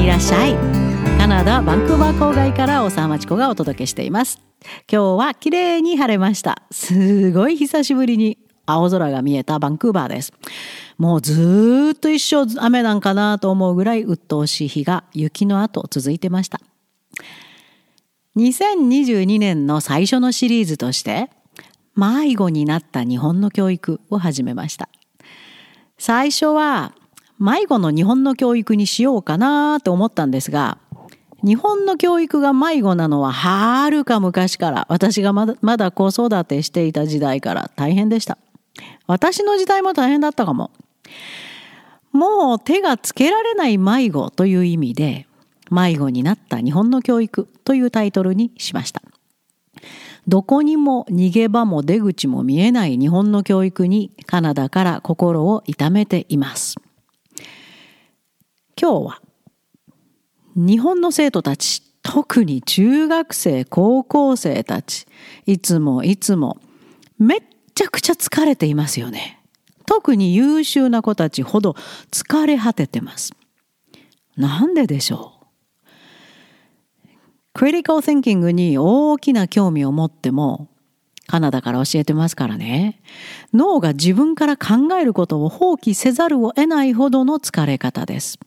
にいらっしゃい。カナダバンクーバー郊外から大沢町子がお届けしています。今日は綺麗に晴れました。すごい久しぶりに青空が見えたバンクーバーです。もうずっと一生雨なんかなと思うぐらい鬱陶しい日が雪の後続いてました。2022年の最初のシリーズとして迷子になった日本の教育を始めました。最初は迷子の日本の教育にしようかなと思ったんですが日本の教育が迷子なのははるか昔から私がまだまだ子育てしていた時代から大変でした。私の時代も大変だったかも。もう手がつけられない迷子という意味で迷子になった日本の教育というタイトルにしました。どこにも逃げ場も出口も見えない日本の教育にカナダから心を痛めています。今日は日本の生徒たち特に中学生高校生たちいつもいつもめっちゃくちゃ疲れていますよね。特に優秀な子たちほど疲れ果ててます。なんででしょう？クリティカル・ティンキングに大きな興味を持ってもカナダから教えてますからね。脳が自分から考えることを放棄せざるを得ないほどの疲れ方です。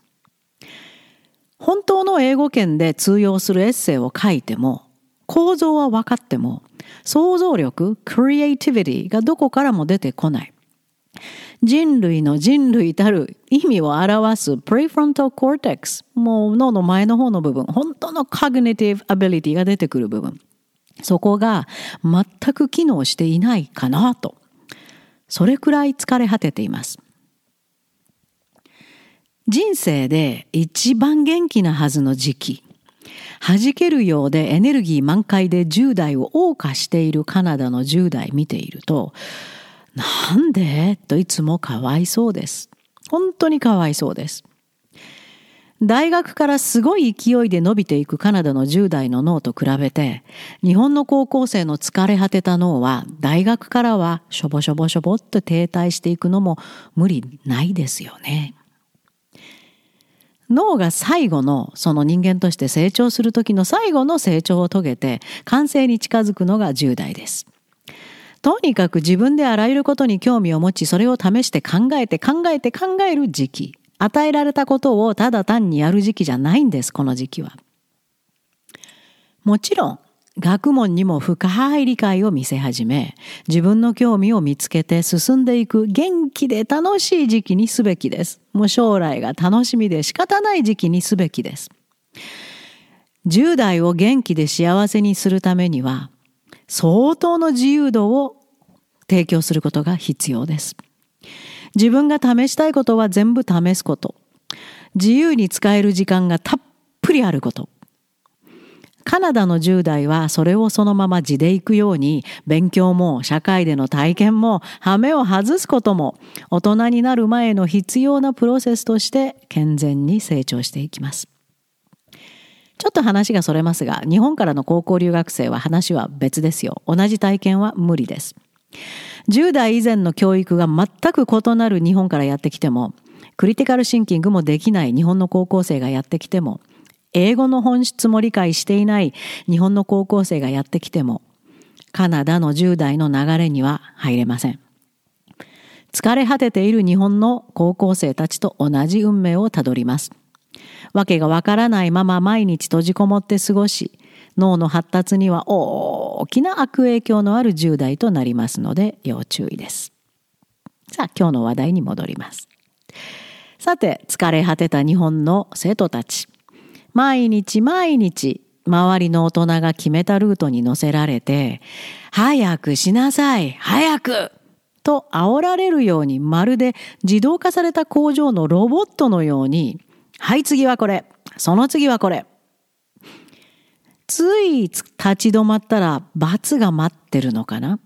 本当の英語圏で通用するエッセイを書いても構造は分かっても想像力 creativity がどこからも出てこない。人類の人類たる意味を表す prefrontal cortex もう脳の前の方の部分本当の cognitive ability が出てくる部分。そこが全く機能していないかなと。それくらい疲れ果てています。人生で一番元気なはずの時期。弾けるようでエネルギー満開で10代を謳歌しているカナダの10代見ているとなんで？といつもかわいそうです。本当にかわいそうです。大学からすごい勢いで伸びていくカナダの10代の脳と比べて日本の高校生の疲れ果てた脳は大学からはしょぼしょぼしょぼっと停滞していくのも無理ないですよね。脳が最後のその人間として成長する時の最後の成長を遂げて完成に近づくのが10代です。とにかく自分であらゆることに興味を持ちそれを試して考えて考えて考える時期与えられたことをただ単にやる時期じゃないんですこの時期は。もちろん学問にも深い理解を見せ始め自分の興味を見つけて進んでいく元気で楽しい時期にすべきです。もう将来が楽しみで仕方ない時期にすべきです。10代を元気で幸せにするためには相当の自由度を提供することが必要です。自分が試したいことは全部試すこと。自由に使える時間がたっぷりあること。カナダの10代はそれをそのまま地で行くように勉強も社会での体験も羽目を外すことも大人になる前の必要なプロセスとして健全に成長していきます。ちょっと話がそれますが日本からの高校留学生は話は別ですよ。同じ体験は無理です。10代以前の教育が全く異なる日本からやってきてもクリティカルシンキングもできない日本の高校生がやってきても英語の本質も理解していない日本の高校生がやってきてもカナダの10代の流れには入れません。疲れ果てている日本の高校生たちと同じ運命をたどります。わけがわからないまま毎日閉じこもって過ごし、脳の発達には大きな悪影響のある10代となりますので要注意です。さあ今日の話題に戻ります。さて疲れ果てた日本の生徒たち。毎日毎日周りの大人が決めたルートに乗せられて、早くしなさい早くと煽られるようにまるで自動化された工場のロボットのように、はい次はこれ、その次はこれ。つい立ち止まったら罰が待ってるのかな?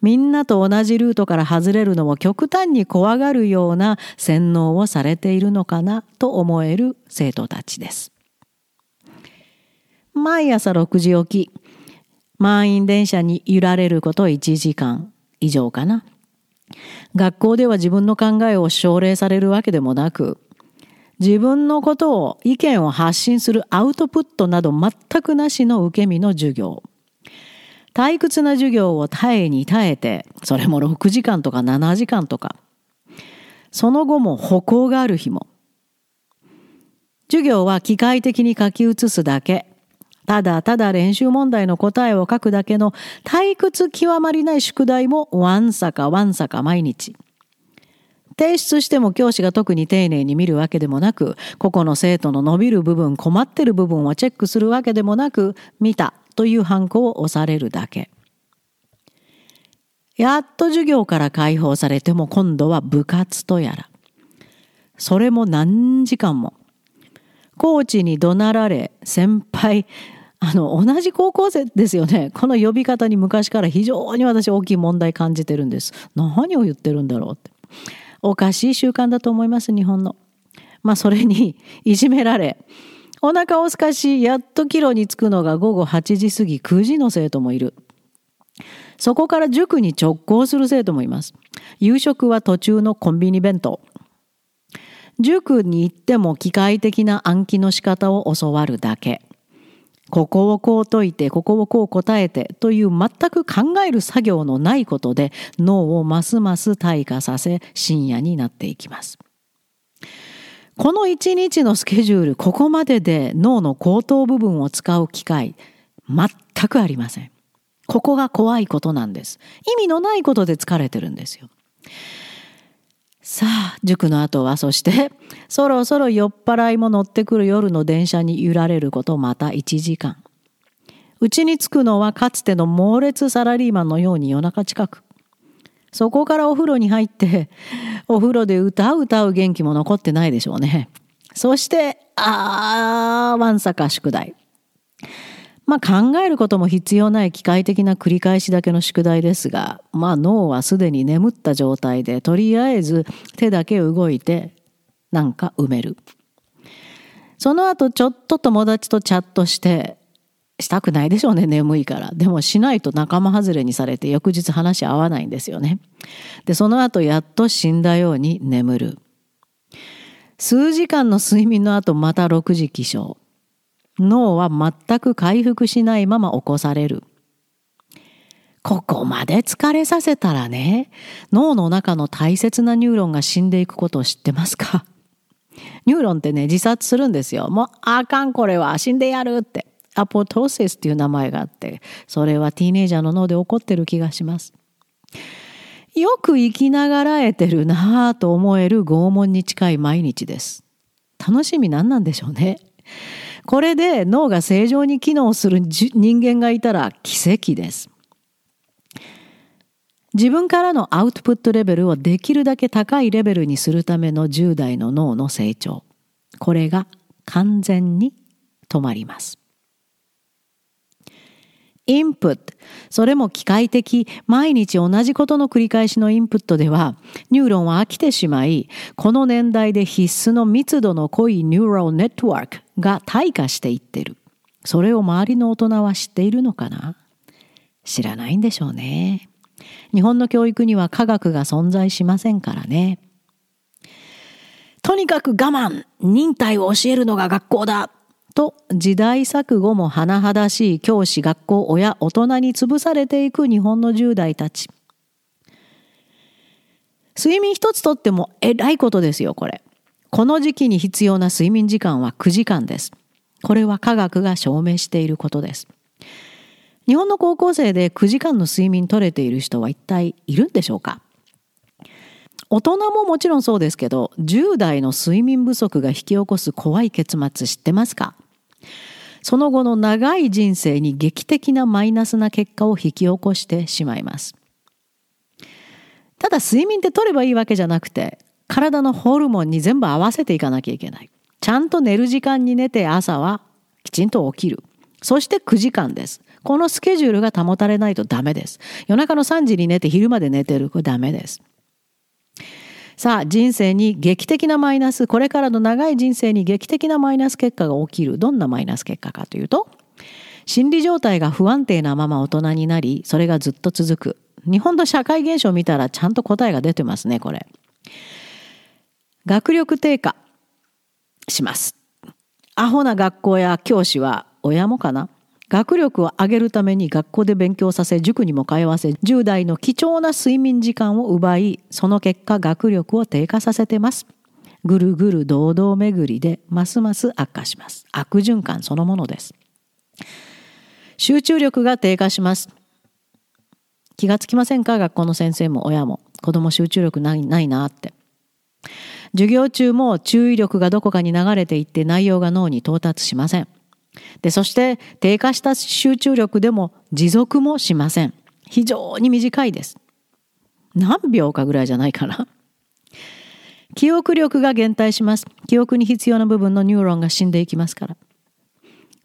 みんなと同じルートから外れるのを極端に怖がるような洗脳をされているのかな?と思える生徒たちです。毎朝6時起き、満員電車に揺られること1時間以上かな。学校では自分の考えを奨励されるわけでもなく、自分のことを意見を発信するアウトプットなど全くなしの受け身の授業。退屈な授業を耐えに耐えて、それも6時間とか7時間とか。その後も歩行がある日も。授業は機械的に書き写すだけ。ただただ練習問題の答えを書くだけの退屈極まりない宿題もわんさかわんさか毎日。提出しても教師が特に丁寧に見るわけでもなく、個々の生徒の伸びる部分、困ってる部分をチェックするわけでもなく、見たというハンコを押されるだけ。やっと授業から解放されても今度は部活とやら。それも何時間も。コーチに怒鳴られ、先輩、あの、同じ高校生ですよね。この呼び方に昔から非常に私大きい問題感じてるんです。何を言ってるんだろうって。おかしい習慣だと思います、日本の。まあ、それにいじめられ、お腹をすかし、やっと帰路に着くのが午後8時過ぎ、9時の生徒もいる。そこから塾に直行する生徒もいます。夕食は途中のコンビニ弁当。塾に行っても機械的な暗記の仕方を教わるだけ。ここをこう解いて、ここをこう答えてという全く考える作業のないことで脳をますます退化させ深夜になっていきます。この一日のスケジュール、ここまでで脳の後頭部分を使う機会、全くありません。ここが怖いことなんです。意味のないことで疲れてるんですよ。さあ、塾の後は、そして、そろそろ酔っ払いも乗ってくる夜の電車に揺られることまた1時間。うちに着くのはかつての猛烈サラリーマンのように夜中近く。そこからお風呂に入って、お風呂で歌う歌う元気も残ってないでしょうね。そして、あー、わんさか宿題。まあ考えることも必要ない機械的な繰り返しだけの宿題ですが、まあ脳はすでに眠った状態で、とりあえず手だけ動いてなんか埋める。その後ちょっと友達とチャットして、したくないでしょうね、眠いから。でもしないと仲間外れにされて翌日話合わないんですよね。で、その後やっと死んだように眠る。数時間の睡眠の後また6時起床。脳は全く回復しないまま起こされる。ここまで疲れさせたらね、脳の中の大切なニューロンが死んでいくことを知ってますか？ニューロンってね、自殺するんですよ。もう、あかんこれは死んでやるって。アポトーシスっていう名前があって、それは teenager の脳で起こってる気がします。よく生きながらえてるなぁと思える拷問に近い毎日です。楽しみ何なんでしょうね。これで脳が正常に機能する人間がいたら奇跡です。自分からのアウトプットレベルをできるだけ高いレベルにするための10代の脳の成長。これが完全に止まります。インプット。それも機械的、毎日同じことの繰り返しのインプットでは、ニューロンは飽きてしまい、この年代で必須の密度の濃いニューロンネットワークが退化していってる。それを周りの大人は知っているのかな？知らないんでしょうね。日本の教育には科学が存在しませんからね。とにかく我慢忍耐を教えるのが学校だと時代錯誤も甚だしい教師、学校、親、大人に潰されていく日本の10代たち。睡眠一つとってもえらいことですよ、これ。この時期に必要な睡眠時間は9時間です。これは科学が証明していることです。日本の高校生で9時間の睡眠取れている人は一体いるんでしょうか？大人ももちろんそうですけど、10代の睡眠不足が引き起こす怖い結末知ってますか？その後の長い人生に劇的なマイナスな結果を引き起こしてしまいます。ただ睡眠って取ればいいわけじゃなくて、体のホルモンに全部合わせていかなきゃいけない。ちゃんと寝る時間に寝て朝はきちんと起きる。そして9時間です。このスケジュールが保たれないとダメです。夜中の3時に寝て昼まで寝てる。これダメです。さあ、人生に劇的なマイナス、これからの長い人生に劇的なマイナス結果が起きる。どんなマイナス結果かというと、心理状態が不安定なまま大人になり、それがずっと続く。日本の社会現象を見たらちゃんと答えが出てますね、これ。学力低下。します。アホな学校や教師は親もかな。学力を上げるために学校で勉強させ塾にも通わせ10代の貴重な睡眠時間を奪いその結果学力を低下させてます。ぐるぐる堂々巡りでますます悪化します。悪循環そのものです。集中力が低下します。気がつきませんか？学校の先生も親も。子供集中力ないないなって。授業中も注意力がどこかに流れていって内容が脳に到達しませんで、そして低下した集中力でも持続もしません。非常に短いです。何秒かぐらいじゃないかな。記憶力が減退します。記憶に必要な部分のニューロンが死んでいきますから。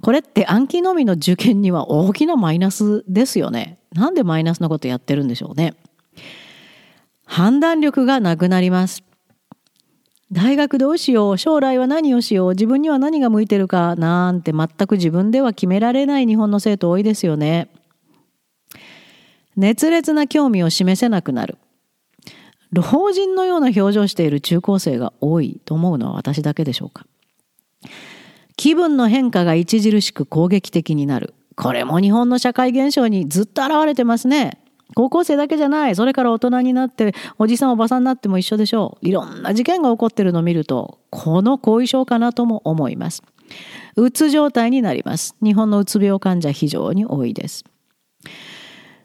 これって暗記のみの受験には大きなマイナスですよね。なんでマイナスのことやってるんでしょうね。判断力がなくなります。大学どうしよう将来は何をしよう自分には何が向いてるかなんて全く自分では決められない日本の生徒多いですよね。熱烈な興味を示せなくなる。老人のような表情している中高生が多いと思うのは私だけでしょうか。気分の変化が著しく攻撃的になる。これも日本の社会現象にずっと現れてますね。高校生だけじゃない。それから大人になって、おじさんおばさんになっても一緒でしょう。いろんな事件が起こってるのを見ると、この後遺症かなとも思います。うつ状態になります。日本のうつ病患者非常に多いです。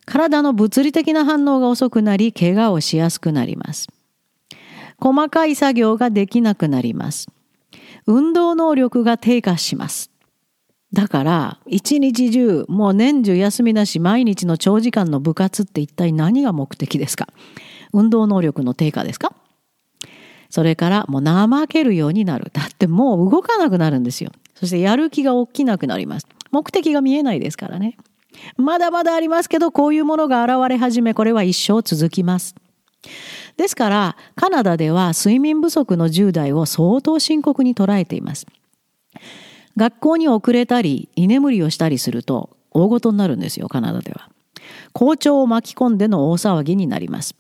体の物理的な反応が遅くなり、怪我をしやすくなります。細かい作業ができなくなります。運動能力が低下します。だから一日中もう年中休みなし毎日の長時間の部活って一体何が目的ですか？運動能力の低下ですか？それからもう怠けるようになる。だってもう動かなくなるんですよ。そしてやる気が起きなくなります。目的が見えないですからね。まだまだありますけどこういうものが現れ始めこれは一生続きます。ですからカナダでは睡眠不足の10代を相当深刻に捉えています。学校に遅れたり居眠りをしたりすると大ごとになるんですよカナダでは。校長を巻き込んでの大騒ぎになります。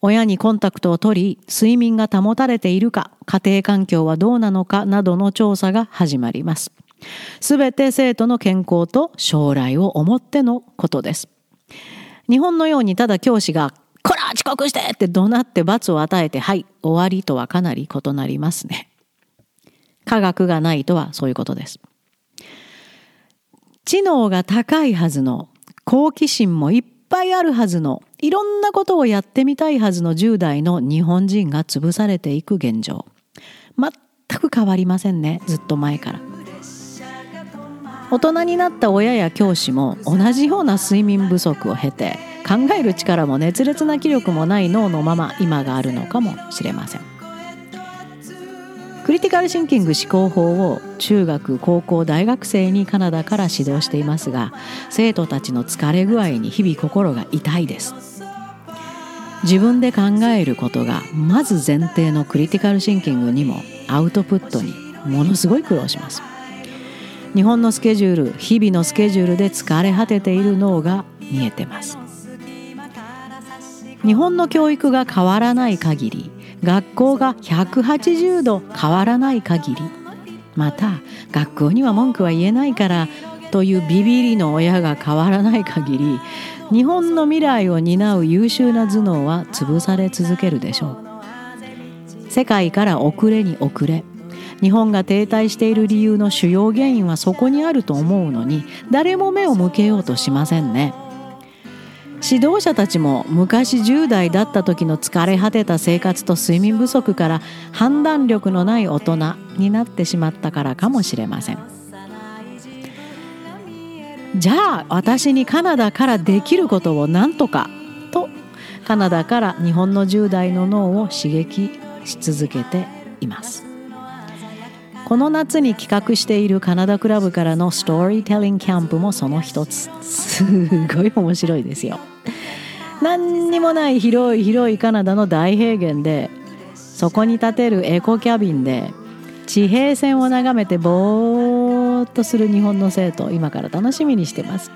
親にコンタクトを取り睡眠が保たれているか家庭環境はどうなのかなどの調査が始まります。すべて生徒の健康と将来を思ってのことです。日本のようにただ教師がこら遅刻して！って怒鳴って罰を与えてはい終わりとはかなり異なりますね。科学がないとはそういうことです。知能が高いはずの好奇心もいっぱいあるはずのいろんなことをやってみたいはずの10代の日本人が潰されていく現状。全く変わりませんねずっと前から。大人になった親や教師も同じような睡眠不足を経て考える力も熱烈な気力もない脳のまま今があるのかもしれません。クリティカルシンキング思考法を中学高校大学生にカナダから指導していますが生徒たちの疲れ具合に日々心が痛いです。自分で考えることがまず前提のクリティカルシンキングにもアウトプットにものすごい苦労します。日本のスケジュール日々のスケジュールで疲れ果てている脳が見えてます。日本の教育が変わらない限り学校が180度変わらない限り。また学校には文句は言えないからというビビりの親が変わらない限り日本の未来を担う優秀な頭脳は潰され続けるでしょう。世界から遅れに遅れ日本が停滞している理由の主要原因はそこにあると思うのに誰も目を向けようとしませんね。指導者たちも昔10代だった時の疲れ果てた生活と睡眠不足から判断力のない大人になってしまったからかもしれません。じゃあ私にカナダからできることを何とかとカナダから日本の10代の脳を刺激し続けています。この夏に企画しているカナダクラブからのストーリーテリングキャンプもその一つ。すごい面白いですよ。何にもない広い広いカナダの大平原でそこに建てるエコキャビンで地平線を眺めてぼーっとする日本の生徒今から楽しみにしてます。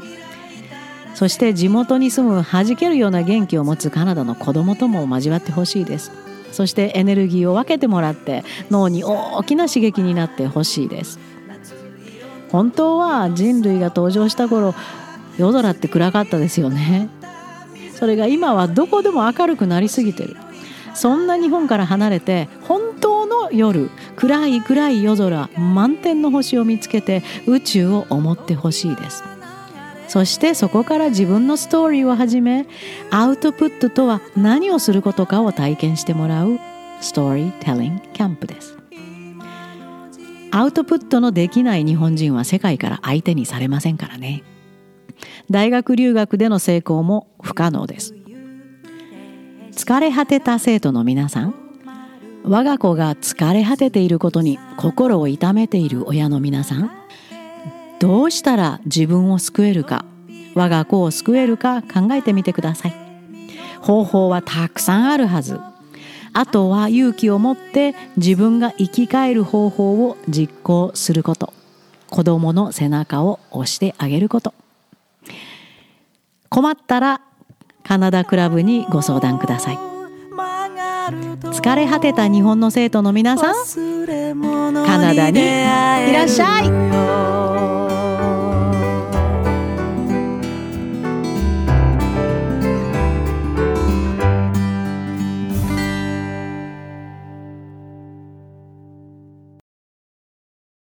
そして地元に住む弾けるような元気を持つカナダの子供とも交わってほしいです。そしてエネルギーを分けてもらって脳に大きな刺激になってほしいです。本当は人類が登場した頃夜空って暗かったですよね。それが今はどこでも明るくなりすぎてる。そんな日本から離れて本当の夜暗い暗い夜空満天の星を見つけて宇宙を思ってほしいです。そしてそこから自分のストーリーを始めアウトプットとは何をすることかを体験してもらうストーリーテリングキャンプです。アウトプットのできない日本人は世界から相手にされませんからね。大学留学での成功も不可能です。疲れ果てた生徒の皆さん我が子が疲れ果てていることに心を痛めている親の皆さんどうしたら自分を救えるか我が子を救えるか考えてみてください。方法はたくさんあるはず。あとは勇気を持って自分が生き返る方法を実行すること。子供の背中を押してあげること。困ったらカナダクラブにご相談ください。疲れ果てた日本の生徒の皆さんカナダにいらっしゃい